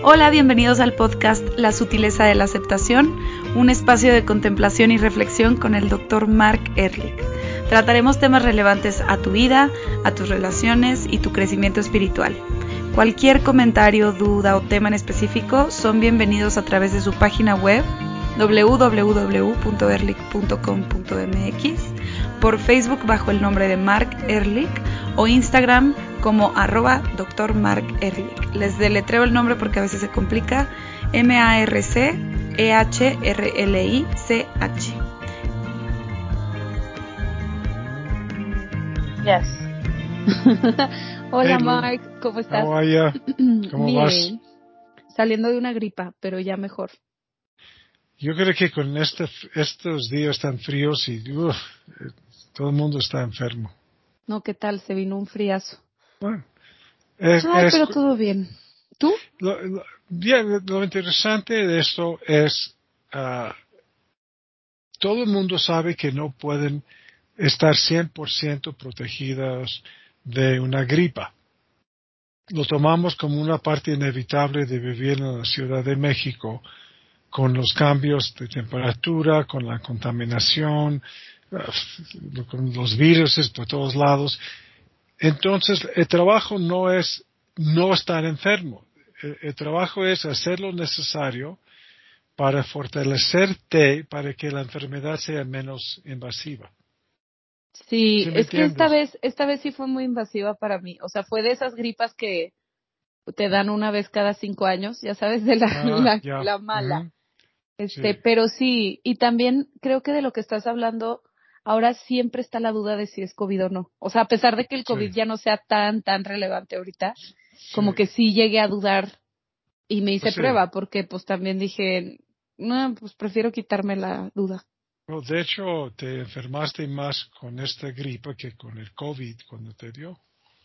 Hola, bienvenidos al podcast La sutileza de la aceptación, un espacio de contemplación y reflexión con el Dr. Mark Ehrlich. Trataremos temas relevantes a tu vida, a tus relaciones y tu crecimiento espiritual. Cualquier comentario, duda o tema en específico son bienvenidos a través de su página web www.erlich.com.mx, por Facebook bajo el nombre de Mark Ehrlich o Instagram como arroba Dr. Mark Ehrlich. Les deletreo el nombre porque a veces se complica. M-A-R-C-E-H-R-L-I-C-H. Yes. Hola. Mark, ¿cómo estás? How are? ¿Cómo Bien. vas? Saliendo de una gripa, pero ya mejor. Yo creo que con este, estos días tan fríos y uf, todo el mundo está enfermo. No, ¿qué tal? Se vino un friazo. Bueno, es- Ay, es- pero todo bien. ¿Tú? lo, lo- bien, lo interesante de esto es ah, todo el mundo sabe que no pueden estar 100% protegidas de una gripa. Lo tomamos como una parte inevitable de vivir en la Ciudad de México con los cambios de temperatura, con la contaminación, ah, con los virus por todos lados. Entonces, el trabajo no es no estar enfermo. El, el trabajo es hacer lo necesario para fortalecerte para que la enfermedad sea menos invasiva. Sí, es que esta vez, esta vez sí fue muy invasiva para mí. O sea, fue de esas gripas que te dan una vez cada cinco años, ya sabes, de la, Ah, la, mala. Este, Sí. pero sí, y también creo que de lo que estás hablando, ahora siempre está la duda de si es COVID o no. O sea, a pesar de que el COVID Sí. ya no sea tan, tan relevante ahorita, como que sí llegué a dudar y me hice Pues sí. prueba porque pues también dije, no, pues prefiero quitarme la duda. De hecho, te enfermaste más con esta gripa que con el COVID cuando te dio.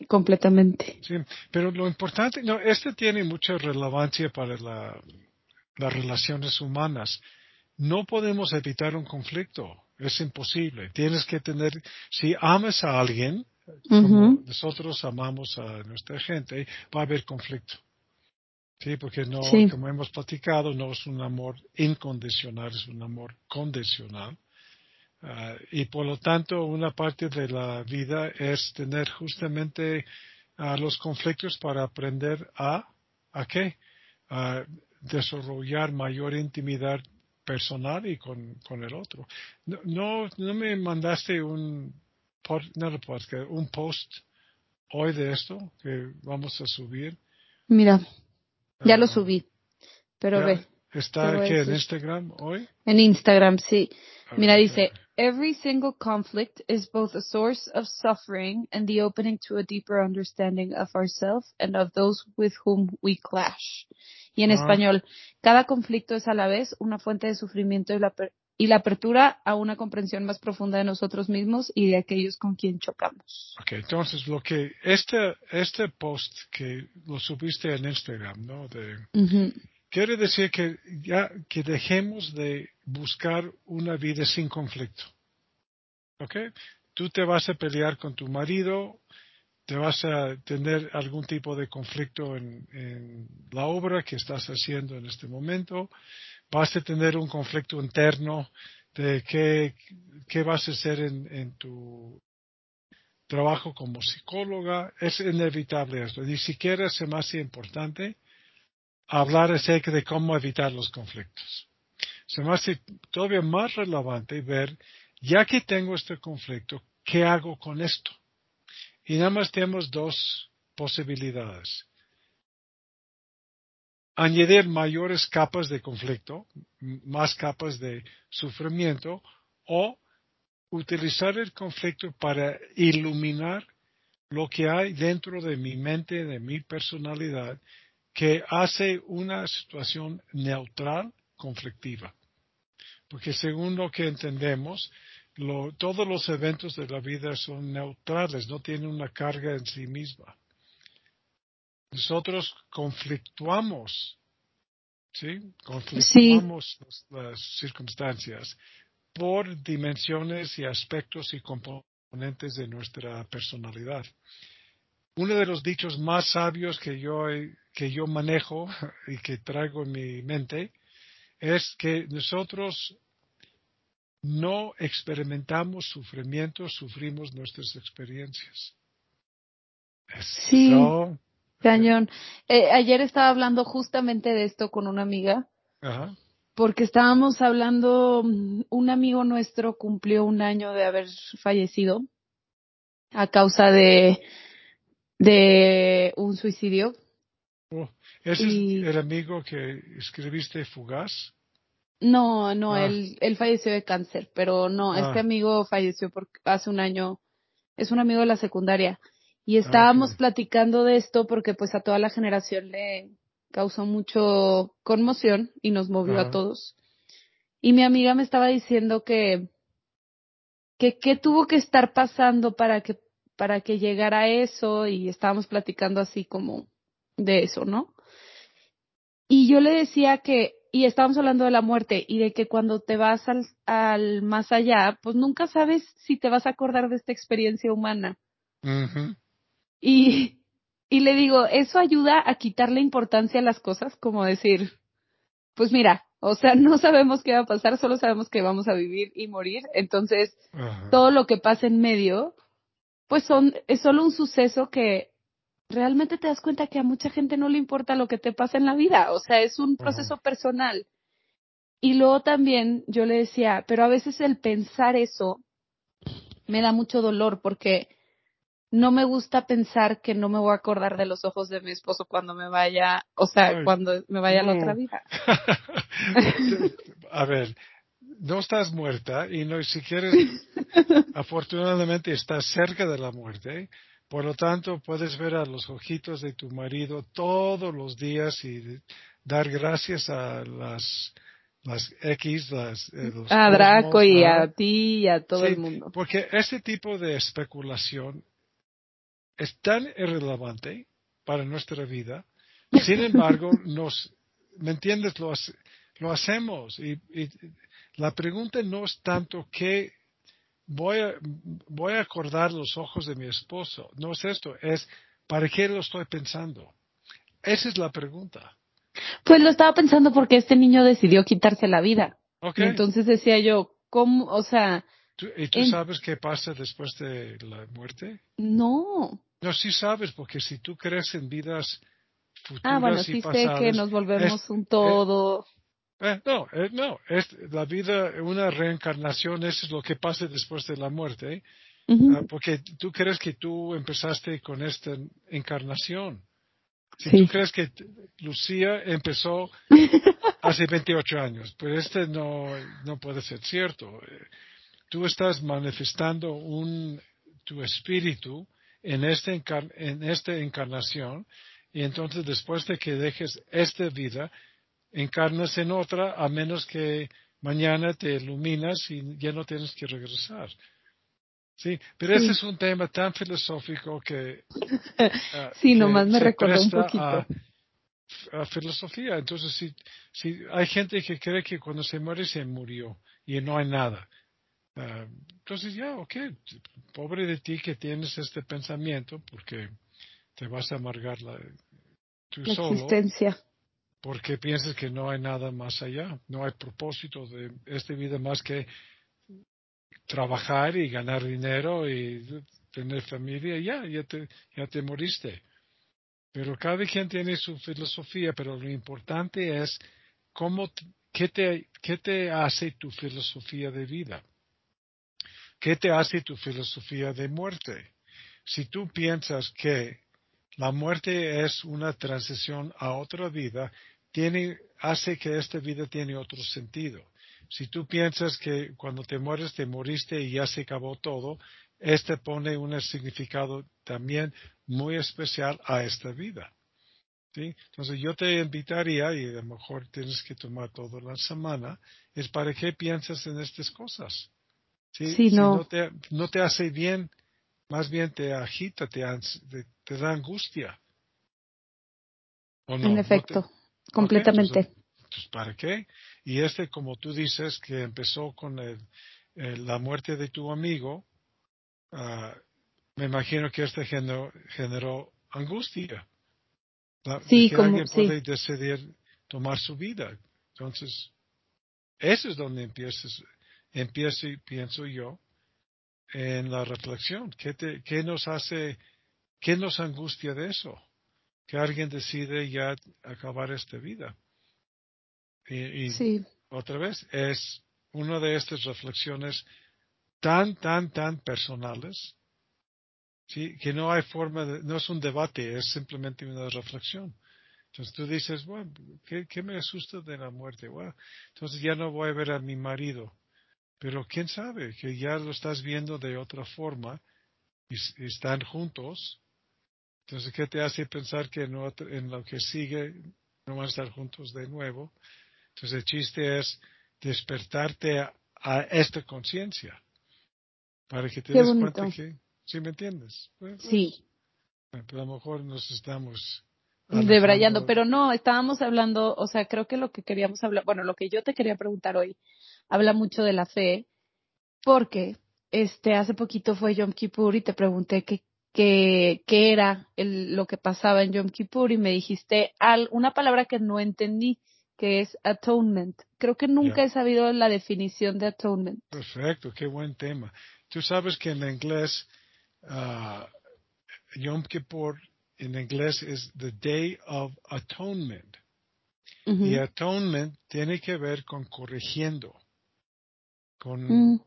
Completamente. Sí, pero lo importante, no, este tiene mucha relevancia para la- las relaciones humanas. No podemos evitar un conflicto, es imposible. Tienes que tener, si amas a alguien, como nosotros amamos a nuestra gente, va a haber conflicto. Sí, porque no, Sí. como hemos platicado, no es un amor incondicional, es un amor condicional. Ah, y por lo tanto, una parte de la vida es tener justamente ah, los conflictos para aprender a, ¿a qué? A desarrollar mayor intimidad personal y con, con el otro. No, no, no me mandaste un, pod- no lo podcast, un post hoy de esto que vamos a subir. Mira, ya lo Ah, subí, pero ya ve, Está aquí en. Instagram hoy. en Instagram, sí. Mira, dice, every single conflict is both a source of suffering and the opening to a deeper understanding of ourselves and of those with whom we clash. Y en Ah. español, cada conflicto es a la vez una fuente de sufrimiento y la, y la apertura a una comprensión más profunda de nosotros mismos y de aquellos con quien chocamos. Ok, entonces lo que este este post que lo subiste en Instagram, ¿no? De, quiere decir que ya que dejemos de buscar una vida sin conflicto. ¿Ok? Tú te vas a pelear con tu marido, te vas a tener algún tipo de conflicto en, la obra que estás haciendo en este momento, vas a tener un conflicto interno de qué, qué vas a hacer en, tu trabajo como psicóloga, es inevitable esto. Ni siquiera me hace importante hablar acerca de cómo evitar los conflictos. Se me hace todavía más relevante ver, ya que tengo este conflicto, ¿qué hago con esto? Y nada más tenemos dos posibilidades. Añadir mayores capas de conflicto, más capas de sufrimiento, o utilizar el conflicto para iluminar lo que hay dentro de mi mente, de mi personalidad, que hace una situación neutral, conflictiva. Porque según lo que entendemos, lo- todos los eventos de la vida son neutrales, no tienen una carga en sí misma. Nosotros conflictuamos, ¿sí? Conflictuamos las- las circunstancias por dimensiones y aspectos y componentes de nuestra personalidad. uno de los dichos más sabios que yo, que yo manejo y que traigo en mi mente es que nosotros no experimentamos sufrimiento, sufrimos nuestras experiencias. Sí, cañón. Eh, ayer estaba hablando justamente de esto con una amiga. Ajá. Porque estábamos hablando, un amigo nuestro cumplió un año de haber fallecido a causa de, de un suicidio. Oh, ¿Ese es el amigo que escribiste Fugaz? No, no, ah. él, él falleció de cáncer, pero no, este ah. amigo falleció porque hace un año, es un amigo de la secundaria. Y estábamos platicando de esto porque pues a toda la generación le causó mucho conmoción y nos movió a todos. Y mi amiga me estaba diciendo que, que qué tuvo que estar pasando para que, para que llegara eso y estábamos platicando así como de eso, ¿no? Y yo le decía que, y estábamos hablando de la muerte y de que cuando te vas al, al más allá, pues nunca sabes si te vas a acordar de esta experiencia humana. Y, y le digo, eso ayuda a quitarle importancia a las cosas, como decir, pues mira, o sea, no sabemos qué va a pasar, solo sabemos que vamos a vivir y morir. Entonces, todo lo que pasa en medio, pues son, es solo un suceso que realmente te das cuenta que a mucha gente no le importa lo que te pasa en la vida. O sea, es un proceso personal. Y luego también yo le decía, pero a veces el pensar eso me da mucho dolor porque no me gusta pensar que no me voy a acordar de los ojos de mi esposo cuando me vaya, o sea, cuando me vaya a la otra vida. a ver, no estás muerta y no si quieres, afortunadamente estás cerca de la muerte. Por lo tanto, puedes ver a los ojitos de tu marido todos los días y dar gracias a las las X, las, eh, a Draco y a ti y a todo el mundo. Porque ese tipo de especulación es tan irrelevante para nuestra vida. Sin embargo, nos, ¿me entiendes? Lo, lo hacemos. Y, la pregunta no es tanto que voy a, voy a acordar los ojos de mi esposo. No es esto, es ¿para qué lo estoy pensando? Esa es la pregunta. Pues lo estaba pensando porque este niño decidió quitarse la vida. entonces decía yo, ¿cómo? O sea, ¿Y tú sabes qué pasa después de la muerte? No. No, sí sabes, porque si tú crees en vidas futuras ah, bueno, sí sé que nos volvemos un todo. Eh, eh, no, eh, no, es la vida, una reencarnación, eso es lo que pasa después de la muerte. Ah, porque tú crees que tú empezaste con esta encarnación. Si tú crees que Lucía empezó hace 28 años, pues este no, no puede ser cierto tú estás manifestando un, tu espíritu en, este en esta encarnación y entonces después de que dejes esta vida, encarnas en otra a menos que mañana te iluminas y ya no tienes que regresar. Sí, pero ese es un tema tan filosófico que... Uh, sí, nomás me recuerda un poquito. A, filosofía. Entonces, si, si hay gente que cree que cuando se muere se murió y no hay nada. Ah, entonces ya, ok, pobre de ti que tienes este pensamiento porque te vas a amargar la, tu existencia. Porque piensas que no hay nada más allá, no hay propósito de esta vida más que trabajar y ganar dinero y tener familia, ya, ya te, ya te moriste. Pero cada quien tiene su filosofía, pero lo importante es cómo, qué te, qué te hace tu filosofía de vida. ¿Qué te hace tu filosofía de muerte? Si tú piensas que la muerte es una transición a otra vida, tiene, hace que esta vida tiene otro sentido. Si tú piensas que cuando te mueres te moriste y ya se acabó todo, este pone un significado también muy especial a esta vida. ¿Sí? Entonces yo te invitaría, y a lo mejor tienes que tomar toda la semana, es para qué piensas en estas cosas. Si no. te, no te hace bien, más bien te agita, te, te, da angustia. En efecto, completamente. pues, ¿para qué? Y este, como tú dices, que empezó con el, la muerte de tu amigo, uh, me imagino que este generó, generó angustia. sí, que como, alguien puede decidir tomar su vida. Entonces, eso es donde empiezas, empiezo pienso yo en la reflexión. ¿Qué, te, ¿Qué nos hace, qué nos angustia de eso? Que alguien decide ya acabar esta vida. Y, sí. otra vez, es una de estas reflexiones tan, tan, tan personales, ¿sí? que no hay forma de, no es un debate, es simplemente una reflexión. Entonces tú dices, bueno, ¿qué, qué me asusta de la muerte? Bueno, entonces ya no voy a ver a mi marido. Pero quién sabe, que ya lo estás viendo de otra forma y, están juntos. Entonces, ¿qué te hace pensar que en, en lo que sigue no van a estar juntos de nuevo? Entonces, el chiste es despertarte a, esta conciencia para que te des cuenta que, ¿sí me entiendes? Pues, sí. Pues, a lo mejor nos estamos debrayando, pero no, estábamos hablando, o sea, creo que lo que queríamos hablar, bueno, lo que yo te quería preguntar hoy, habla mucho de la fe, porque este hace poquito fue Yom Kippur y te pregunté qué qué, qué era el, lo que pasaba en Yom Kippur y me dijiste al, una palabra que no entendí, que es atonement. Creo que nunca he sabido la definición de atonement. Perfecto, qué buen tema. Tú sabes que en inglés uh, Yom Kippur en inglés es the Day of Atonement. Y atonement tiene que ver con corrigiendo. Con mm.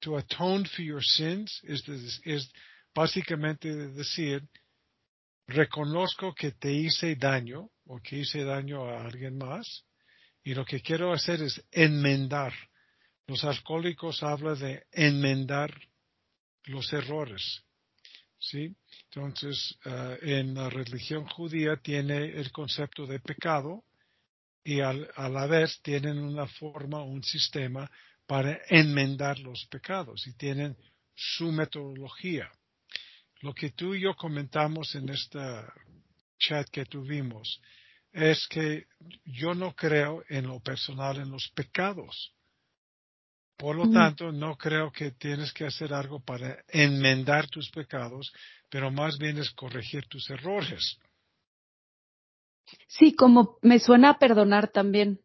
to atone for your sins es, es básicamente decir reconozco que te hice daño o que hice daño a alguien más y lo que quiero hacer es enmendar. Los alcohólicos hablan de enmendar los errores. ¿sí? Entonces, eh, en la religión judía tiene el concepto de pecado y a la vez tienen una forma, un sistema para enmendar los pecados y tienen su metodología. Lo que tú y yo comentamos en este chat que tuvimos es que yo no creo en lo personal en los pecados. Por lo tanto, no creo que tienes que hacer algo para enmendar tus pecados, pero más bien es corregir tus errores. Sí, como me suena a perdonar también.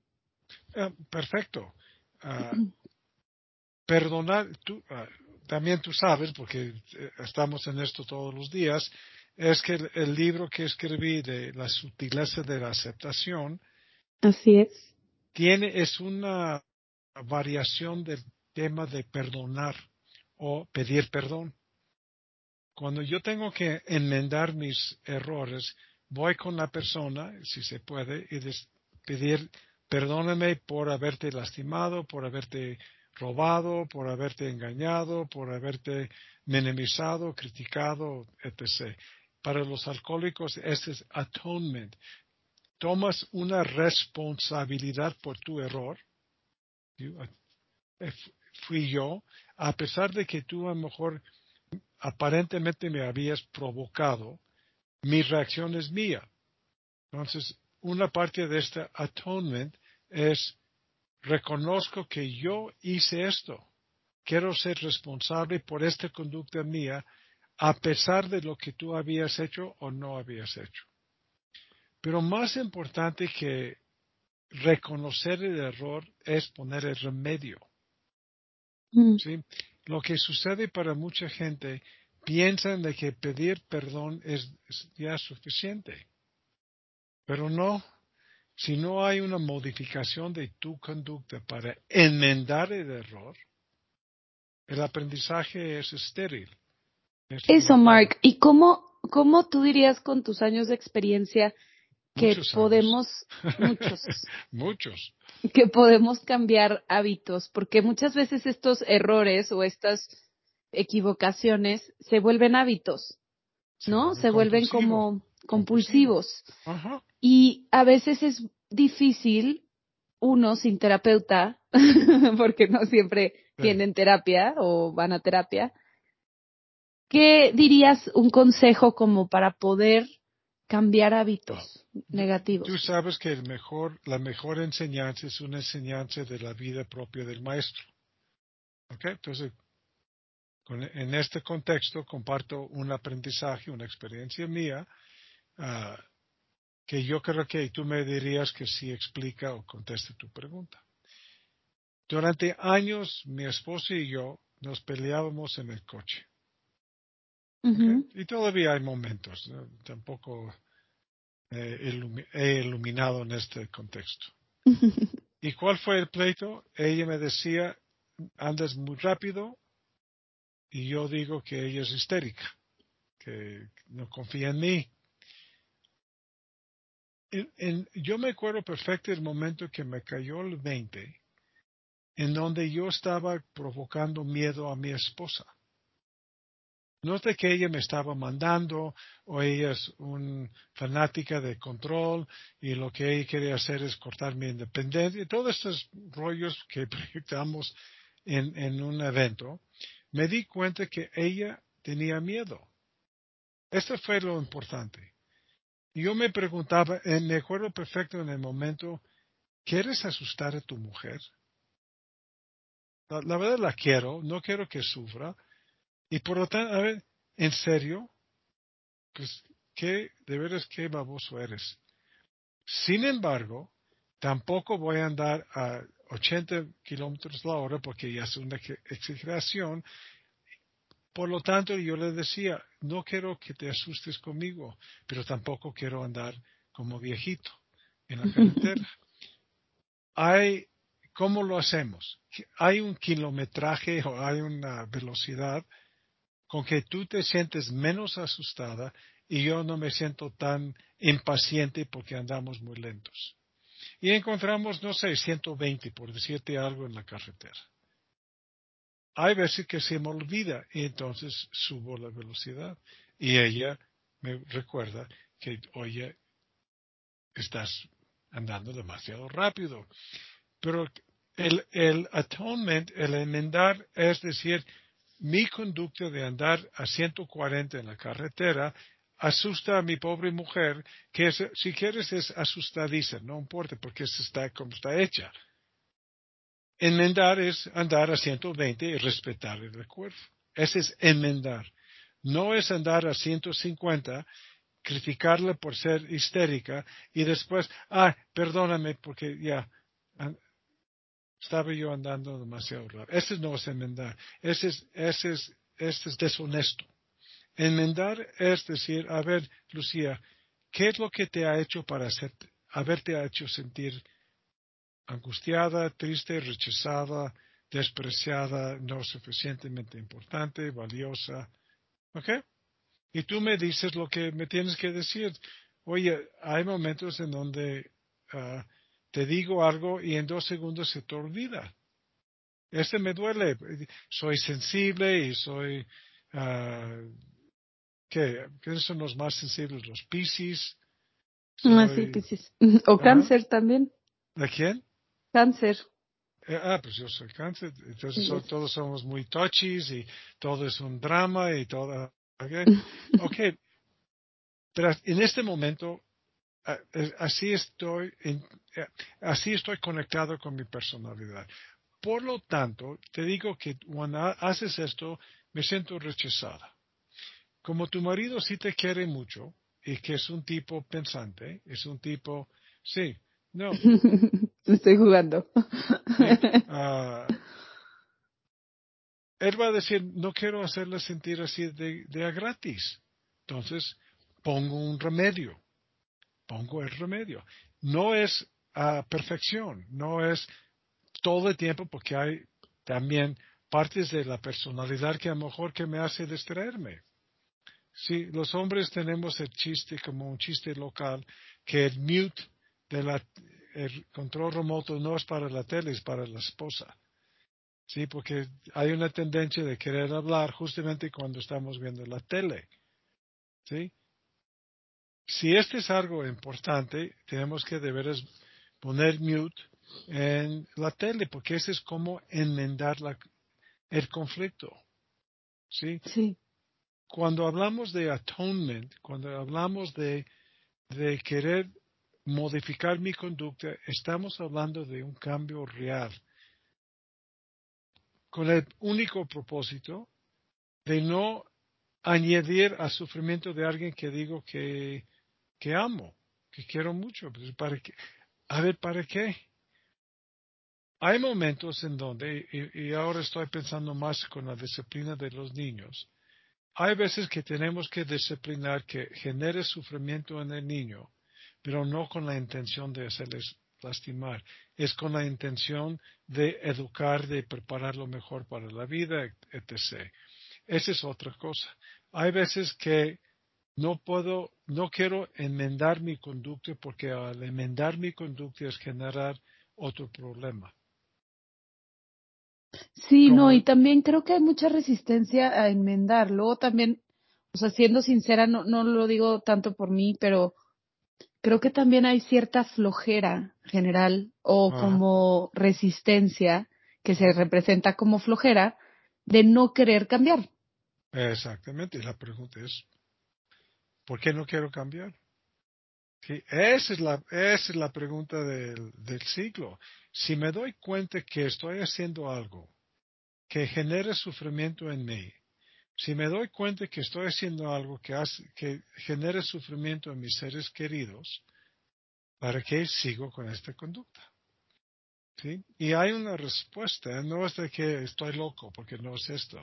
Ah, perfecto. Ah, perdonar, tú, ah, también tú sabes, porque eh, estamos en esto todos los días, es que el, libro que escribí de la sutileza de la aceptación. Así es. Tiene, es una variación del tema de perdonar o pedir perdón. Cuando yo tengo que enmendar mis errores, voy con la persona, si se puede, y pedir perdóname por haberte lastimado, por haberte robado, por haberte engañado, por haberte minimizado, criticado, etc. Para los alcohólicos, ese es atonement. Tomas una responsabilidad por tu error. Eh, fui yo, a pesar de que tú a lo mejor aparentemente me habías provocado, mi reacción es mía. Entonces, una parte de este atonement es reconozco que yo hice esto. Quiero ser responsable por esta conducta mía, a pesar de lo que tú habías hecho o no habías hecho. Pero más importante que reconocer el error es poner el remedio. Mm. ¿sí? Lo que sucede para mucha gente, piensan de que pedir perdón es, ya suficiente. Pero no, si no hay una modificación de tu conducta para enmendar el error, el aprendizaje es estéril. Eso, Mark. ¿Y cómo, cómo tú dirías con tus años de experiencia que podemos, muchos, muchos, que podemos cambiar hábitos, porque muchas veces estos errores o estas equivocaciones se vuelven hábitos, ¿no? Se, vuelven como compulsivos. Y a veces es difícil, uno sin terapeuta, porque no siempre tienen terapia o van a terapia. ¿Qué dirías un consejo como para poder cambiar hábitos negativos. Tú sabes que el mejor, la mejor enseñanza es una enseñanza de la vida propia del maestro. ¿Ok? Entonces, en este contexto comparto un aprendizaje, una experiencia mía, ah, que yo creo que tú me dirías que sí explica o conteste tu pregunta. Durante años mi esposo y yo nos peleábamos en el coche. Y todavía hay momentos, tampoco he iluminado en este contexto. ¿Y cuál fue el pleito? Ella me decía, andas muy rápido, y yo digo que ella es histérica, que no confía en mí. Yo me acuerdo perfecto el momento que me cayó el 20, en donde yo estaba provocando miedo a mi esposa. No es de que ella me estaba mandando o ella es una fanática de control y lo que ella quería hacer es cortar mi independencia. Todos estos rollos que proyectamos en, en un evento, me di cuenta que ella tenía miedo. Esto fue lo importante. Yo me preguntaba, me acuerdo perfecto en el momento, ¿quieres asustar a tu mujer? La, verdad la quiero, no quiero que sufra. Y por lo tanto, a ver, ¿en serio? Pues, ¿qué, de veras, qué baboso eres? Sin embargo, tampoco voy a andar a 80 kilómetros la hora porque ya es una exageración. Por lo tanto, yo le decía, no quiero que te asustes conmigo, pero tampoco quiero andar como viejito en la carretera. hay, ¿cómo lo hacemos? Hay un kilometraje o hay una velocidad con que tú te sientes menos asustada y yo no me siento tan impaciente porque andamos muy lentos y encontramos, no sé, 120, por decirte algo, en la carretera. Hay veces que se me olvida y entonces subo la velocidad y ella me recuerda que, oye, estás andando demasiado rápido. Pero el, el atonement, el enmendar, es decir, mi conducta de andar a 140 en la carretera asusta a mi pobre mujer, que si quieres es asustadiza, no importa porque está como está hecha. Enmendar es andar a 120 y respetar el recuerdo. Ese es enmendar. No es andar a 150, criticarla por ser histérica y después, ah, perdóname porque ya estaba yo andando demasiado rápido. Ese no es enmendar. Ese es, ese es, ese es deshonesto. Enmendar es decir, a ver, Lucía, ¿qué es lo que te ha hecho para hacer, haberte hecho sentir angustiada, triste, rechazada, despreciada, no suficientemente importante, valiosa? ¿Ok? Y tú me dices lo que me tienes que decir. Oye, hay momentos en donde ah, te digo algo y en dos segundos se te olvida. Este me duele. Soy sensible y soy ah, ¿Qué? ¿Quiénes son los más sensibles? ¿Los Piscis? Ah, sí, Piscis. O cáncer también. ¿De quién? Cáncer. Eh, ah, pues yo soy cáncer. Entonces todos somos muy touchies y todo es un drama y todo. Okay. ok. Pero en este momento, así estoy, eh, así estoy conectado con mi personalidad. Por lo tanto, te digo que cuando haces esto, me siento rechazada. Como tu marido sí te quiere mucho y que es un tipo pensante, es un tipo, sí, no. Estoy jugando. Ah, él va a decir, no quiero hacerle sentir así de, de gratis. Entonces, pongo un remedio. Pongo el remedio. No es a perfección, no es todo el tiempo porque hay también partes de la personalidad que a lo mejor que me hace distraerme. Sí, los hombres tenemos el chiste como un chiste local, que el mute del control remoto no es para la tele, es para la esposa. Sí, porque hay una tendencia de querer hablar justamente cuando estamos viendo la tele. ¿Sí? Si este es algo importante, tenemos que de veras poner mute en la tele, porque ese es como enmendar la, el conflicto. ¿Sí? Sí cuando hablamos de atonement, cuando hablamos de, de querer modificar mi conducta, estamos hablando de un cambio real, con el único propósito de no añadir al sufrimiento de alguien que digo que, que amo, que quiero mucho. Pues, ¿para qué? A ver, ¿para qué? Hay momentos en donde, y, ahora estoy pensando más con la disciplina de los niños, hay veces que tenemos que disciplinar que genere sufrimiento en el niño, pero no con la intención de hacerles lastimar, es con la intención de educar, de prepararlo mejor para la vida, etc. Esa es otra cosa. Hay veces que no puedo, no quiero enmendar mi conducta porque al enmendar mi conducta es generar otro problema. Sí, no, y también creo que hay mucha resistencia a enmendar. Luego también, o sea, siendo sincera, no, no lo digo tanto por mí, pero creo que también hay cierta flojera general o como resistencia que se representa como flojera de no querer cambiar. Exactamente, y la pregunta es, ¿por qué no quiero cambiar? esa, es la, esa es la pregunta del, del siglo. Si me doy cuenta que estoy haciendo algo que genere sufrimiento en mí, si me doy cuenta que estoy haciendo algo que, hace, que genere sufrimiento en mis seres queridos, ¿para qué sigo con esta conducta? ¿Sí? Y hay una respuesta, no es de que estoy loco, porque no es esto.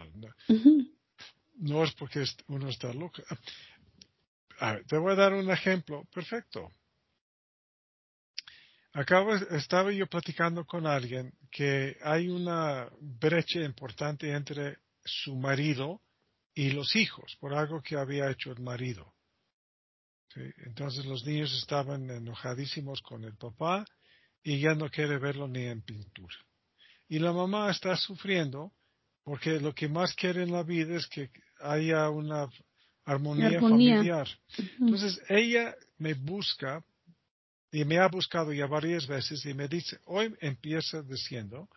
No, es porque uno está loco. te voy a dar un ejemplo perfecto. Acabo, estaba yo platicando con alguien que hay una brecha importante entre su marido y los hijos por algo que había hecho el marido. Entonces los niños estaban enojadísimos con el papá y ya no quiere verlo ni en pintura. Y la mamá está sufriendo porque lo que más quiere en la vida es que haya una armonía, familiar. Entonces ella me busca y me ha buscado ya varias veces y me dice, hoy empieza diciendo,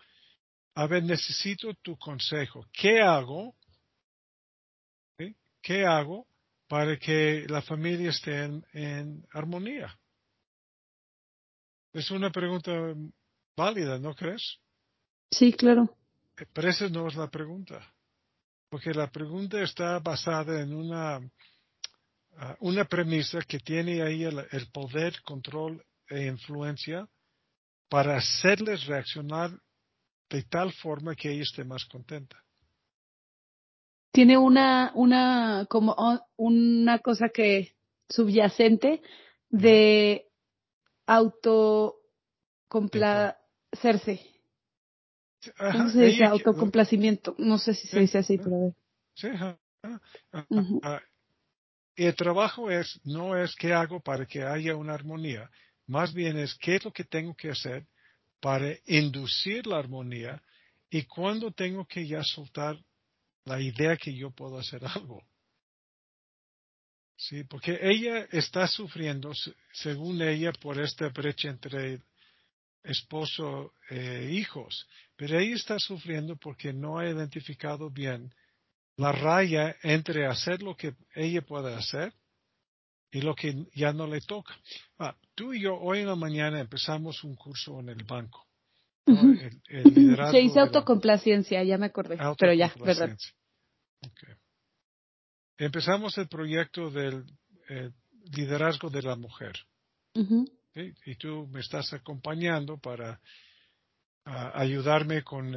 a ver, necesito tu consejo. ¿Qué hago? ¿Qué hago para que la familia esté en, armonía? Es una pregunta válida, ¿no crees? Sí, claro. Eh, pero esa no es la pregunta. Porque la pregunta está basada en una, ah, una premisa que tiene ahí el poder, control e influencia para hacerles reaccionar de tal forma que ella esté más contenta. Tiene una, una, como una cosa que subyacente de autocomplacerse. ¿Cómo se dice? Autocomplacimiento. No sé si se dice así, pero a ver. Sí, y el trabajo es, no es qué hago para que haya una armonía, más bien es qué es lo que tengo que hacer para inducir la armonía y cuándo tengo que ya soltar la idea que yo puedo hacer algo. Sí, porque ella está sufriendo, según ella, por esta brecha entre esposo e hijos, pero ella está sufriendo porque no ha identificado bien la raya entre hacer lo que ella puede hacer y lo que ya no le toca. Ah, tú y yo hoy en la mañana empezamos un curso en el banco. Se hizo autocomplacencia, ya me acordé, pero ya, verdad. Empezamos el proyecto del liderazgo de la mujer. Y tú me estás acompañando para ayudarme con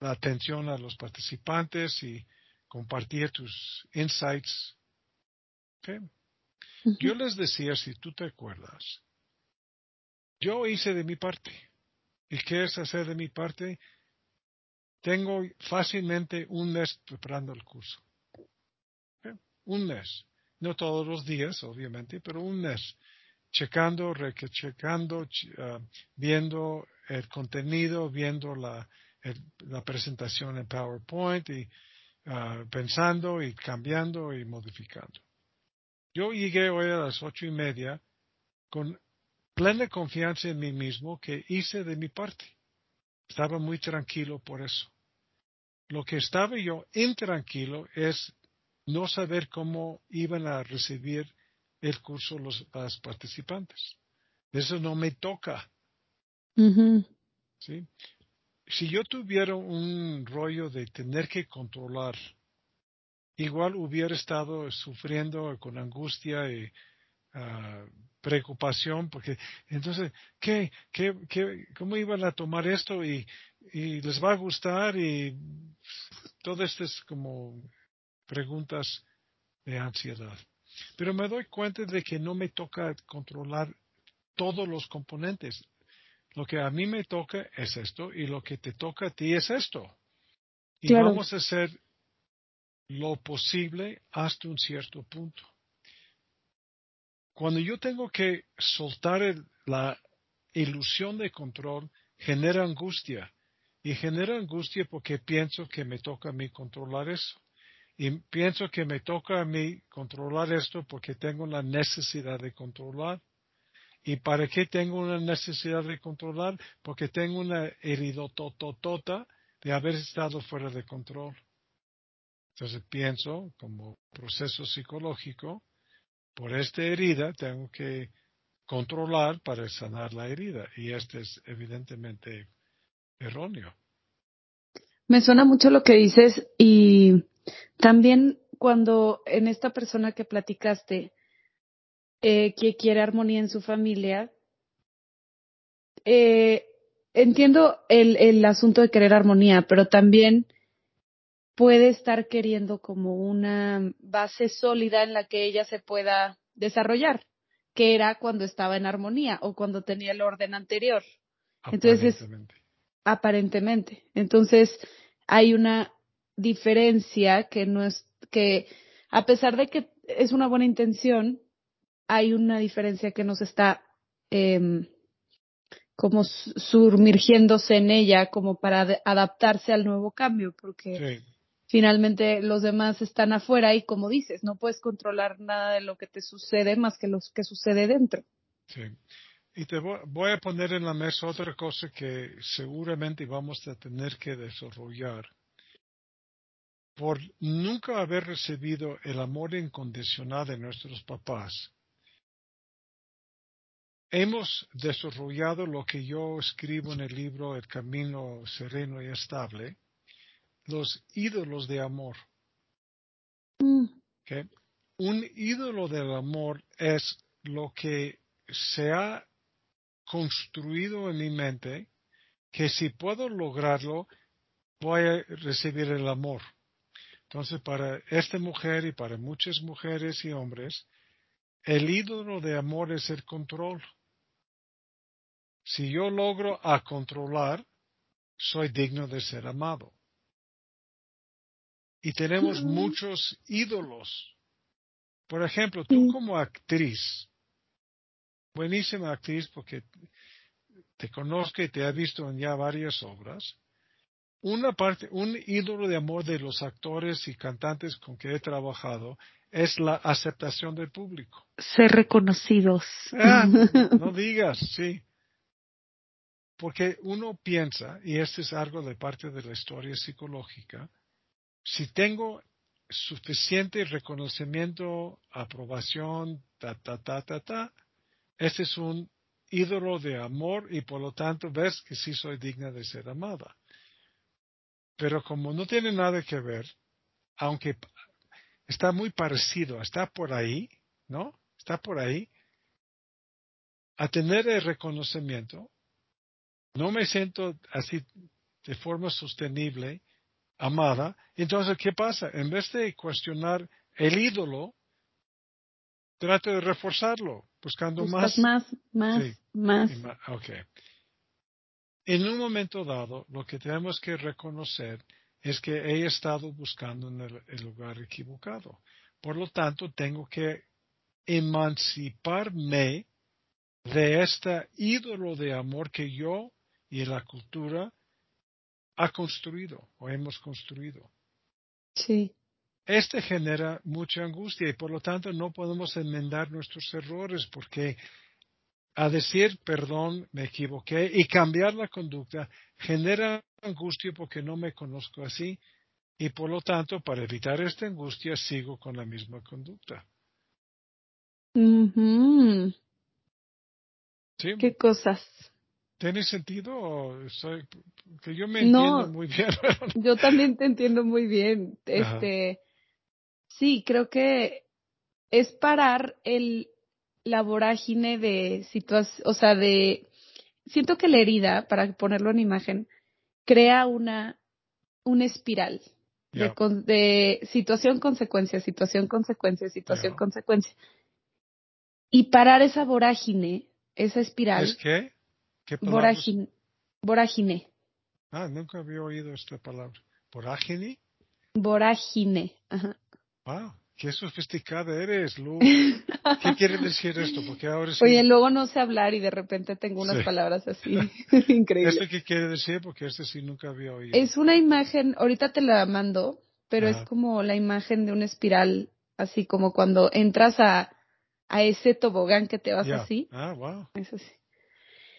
la atención a los participantes y compartir tus insights. Yo les decía, si tú te acuerdas, yo hice de mi parte. ¿Y qué es hacer de mi parte? Tengo fácilmente un mes preparando el curso. Un mes. No todos los días, obviamente, pero un mes. Checando, rechecando, ah, viendo el contenido, viendo la, la presentación en PowerPoint y ah, pensando y cambiando y modificando. Yo llegué hoy a las ocho y media con plena confianza en mí mismo que hice de mi parte. Estaba muy tranquilo por eso. Lo que estaba yo intranquilo es no saber cómo iban a recibir el curso los participantes. Eso no me toca. ¿Sí? si yo tuviera un rollo de tener que controlar, igual hubiera estado sufriendo con angustia y ah, preocupación, porque entonces, ¿qué, qué, qué, ¿cómo iban a tomar esto y, y les va a gustar? Y todas estas como preguntas de ansiedad. Pero me doy cuenta de que no me toca controlar todos los componentes. Lo que a mí me toca es esto y lo que te toca a ti es esto. Y vamos a hacer lo posible hasta un cierto punto. Cuando yo tengo que soltar la ilusión de control, genera angustia. Y genera angustia porque pienso que me toca a mí controlar eso. Y pienso que me toca a mí controlar esto porque tengo la necesidad de controlar. ¿Y para qué tengo una necesidad de controlar? Porque tengo una heridotototota de haber estado fuera de control. Entonces pienso, como proceso psicológico, por esta herida tengo que controlar para sanar la herida. Y este es evidentemente erróneo. Me suena mucho lo que dices y también cuando en esta persona que platicaste, eh, que quiere armonía en su familia, eh, entiendo el, el asunto de querer armonía, pero también puede estar queriendo como una base sólida en la que ella se pueda desarrollar, que era cuando estaba en armonía o cuando tenía el orden anterior. Entonces, aparentemente. Entonces, hay una diferencia que no es, que a pesar de que es una buena intención, hay una diferencia que nos está eh, como sumergiéndose en ella como para adaptarse al nuevo cambio, porque finalmente los demás están afuera y como dices, no puedes controlar nada de lo que te sucede más que lo que sucede dentro. Sí. Y te voy a poner en la mesa otra cosa que seguramente vamos a tener que desarrollar por nunca haber recibido el amor incondicional de nuestros papás, hemos desarrollado lo que yo escribo en el libro El Camino Sereno y Estable, los ídolos de amor. Mm. Un ídolo del amor es lo que se ha construido en mi mente, que si puedo lograrlo, voy a recibir el amor. Entonces, para esta mujer y para muchas mujeres y hombres, el ídolo de amor es el control. Si yo logro a controlar, soy digno de ser amado. Y tenemos muchos ídolos. Por ejemplo, tú como actriz, buenísima actriz porque te conozco y te he visto en ya varias obras, una parte, un ídolo de amor de los actores y cantantes con que he trabajado es la aceptación del público. Ser reconocidos. Ah, no digas, sí. Porque uno piensa, y esto es algo de parte de la historia psicológica, si tengo suficiente reconocimiento, aprobación, ta, ta, ta, ta, ta, ese es un ídolo de amor y por lo tanto ves que sí soy digna de ser amada. Pero como no tiene nada que ver, aunque está muy parecido, está por ahí, ¿no? Está por ahí. A tener el reconocimiento, no me siento así de forma sostenible, amada. Entonces, ¿qué pasa? En vez de cuestionar el ídolo, trato de reforzarlo, buscando más. Más, más, más. Okay. En un momento dado, lo que tenemos que reconocer es que he estado buscando en el, lugar equivocado. Por lo tanto, tengo que emanciparme de este ídolo de amor que yo y la cultura ha construido o hemos construido. Sí. Este genera mucha angustia y por lo tanto no podemos enmendar nuestros errores porque a decir perdón, me equivoqué y cambiar la conducta genera angustia porque no me conozco así y por lo tanto para evitar esta angustia sigo con la misma conducta. ¿Qué cosas? ¿Tiene sentido que yo me entiendo muy bien? yo también te entiendo muy bien. Este, sí, creo que es parar el la vorágine de situación, o sea, de siento que la herida, para ponerlo en imagen, crea una una espiral de, de, situación consecuencia, situación consecuencia, situación consecuencia. Y parar esa vorágine, esa espiral. ¿Es qué? ¿Qué vorágine. Vorágine. Ah, nunca había oído esta palabra. ¿Vorágine? Vorágine. Ajá. Wow. Qué sofisticada eres, Lu. ¿Qué quiere decir esto? Porque ahora sí... Oye, luego no sé hablar y de repente tengo unas palabras así increíbles. ¿Esto qué quiere decir? Porque este sí nunca había oído. Es una imagen, ahorita te la mando, pero es como la imagen de una espiral, así como cuando entras a, a ese tobogán que te vas así. Ah, wow. Eso sí.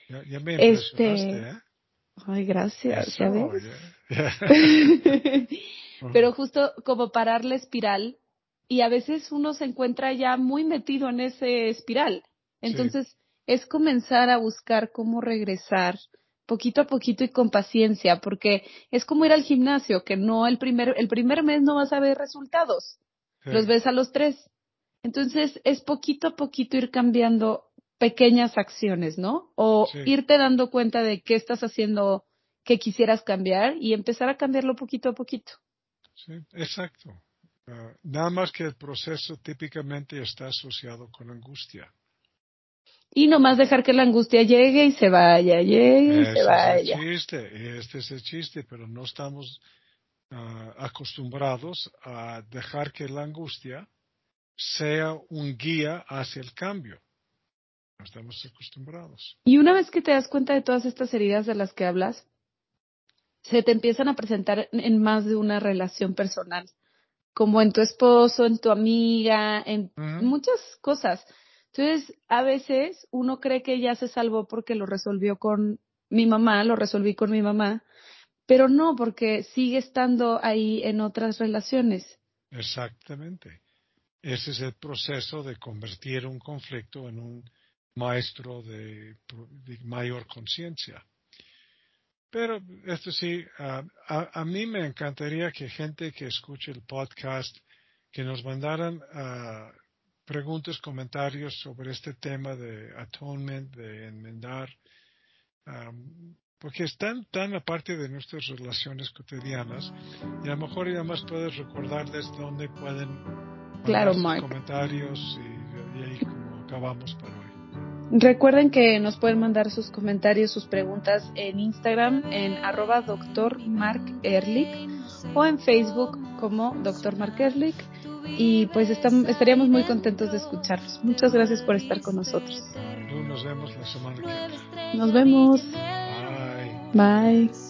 Ya, me este... ¿eh? Ay, gracias, ya ves. pero justo como parar la espiral y a veces uno se encuentra ya muy metido en ese espiral. Entonces, es comenzar a buscar cómo regresar poquito a poquito y con paciencia, porque es como ir al gimnasio, que no el primer, el primer mes no vas a ver resultados, los ves a los tres. Entonces, es poquito a poquito ir cambiando pequeñas acciones, ¿no? O irte dando cuenta de qué estás haciendo que quisieras cambiar y empezar a cambiarlo poquito a poquito. Sí, exacto. Ah, nada más que el proceso típicamente está asociado con angustia. Y nomás dejar que la angustia llegue y se vaya, llegue y se vaya. Es el chiste, este es el chiste, pero no estamos ah, acostumbrados a dejar que la angustia sea un guía hacia el cambio. Estamos acostumbrados. Y una vez que te das cuenta de todas estas heridas de las que hablas, se te empiezan a presentar en más de una relación personal como en tu esposo, en tu amiga, en muchas cosas. Entonces, a veces uno cree que ya se salvó porque lo resolvió con mi mamá, lo resolví con mi mamá, pero no, porque sigue estando ahí en otras relaciones. Exactamente. Ese es el proceso de convertir un conflicto en un maestro de mayor conciencia. Pero esto sí, a, mí me encantaría que gente que escuche el podcast, que nos mandaran preguntas, comentarios sobre este tema de atonement, de enmendar, porque están tan aparte de nuestras relaciones cotidianas y a lo mejor ya más puedes recordarles dónde pueden claro, comentarios y, y ahí como acabamos para. Recuerden que nos pueden mandar sus comentarios, sus preguntas en Instagram en arroba doctor Mark Ehrlich o en Facebook como doctor Mark Ehrlich y pues estaríamos muy contentos de escucharlos. Muchas gracias por estar con nosotros. Nos vemos la semana que viene. Nos vemos. Bye. Bye.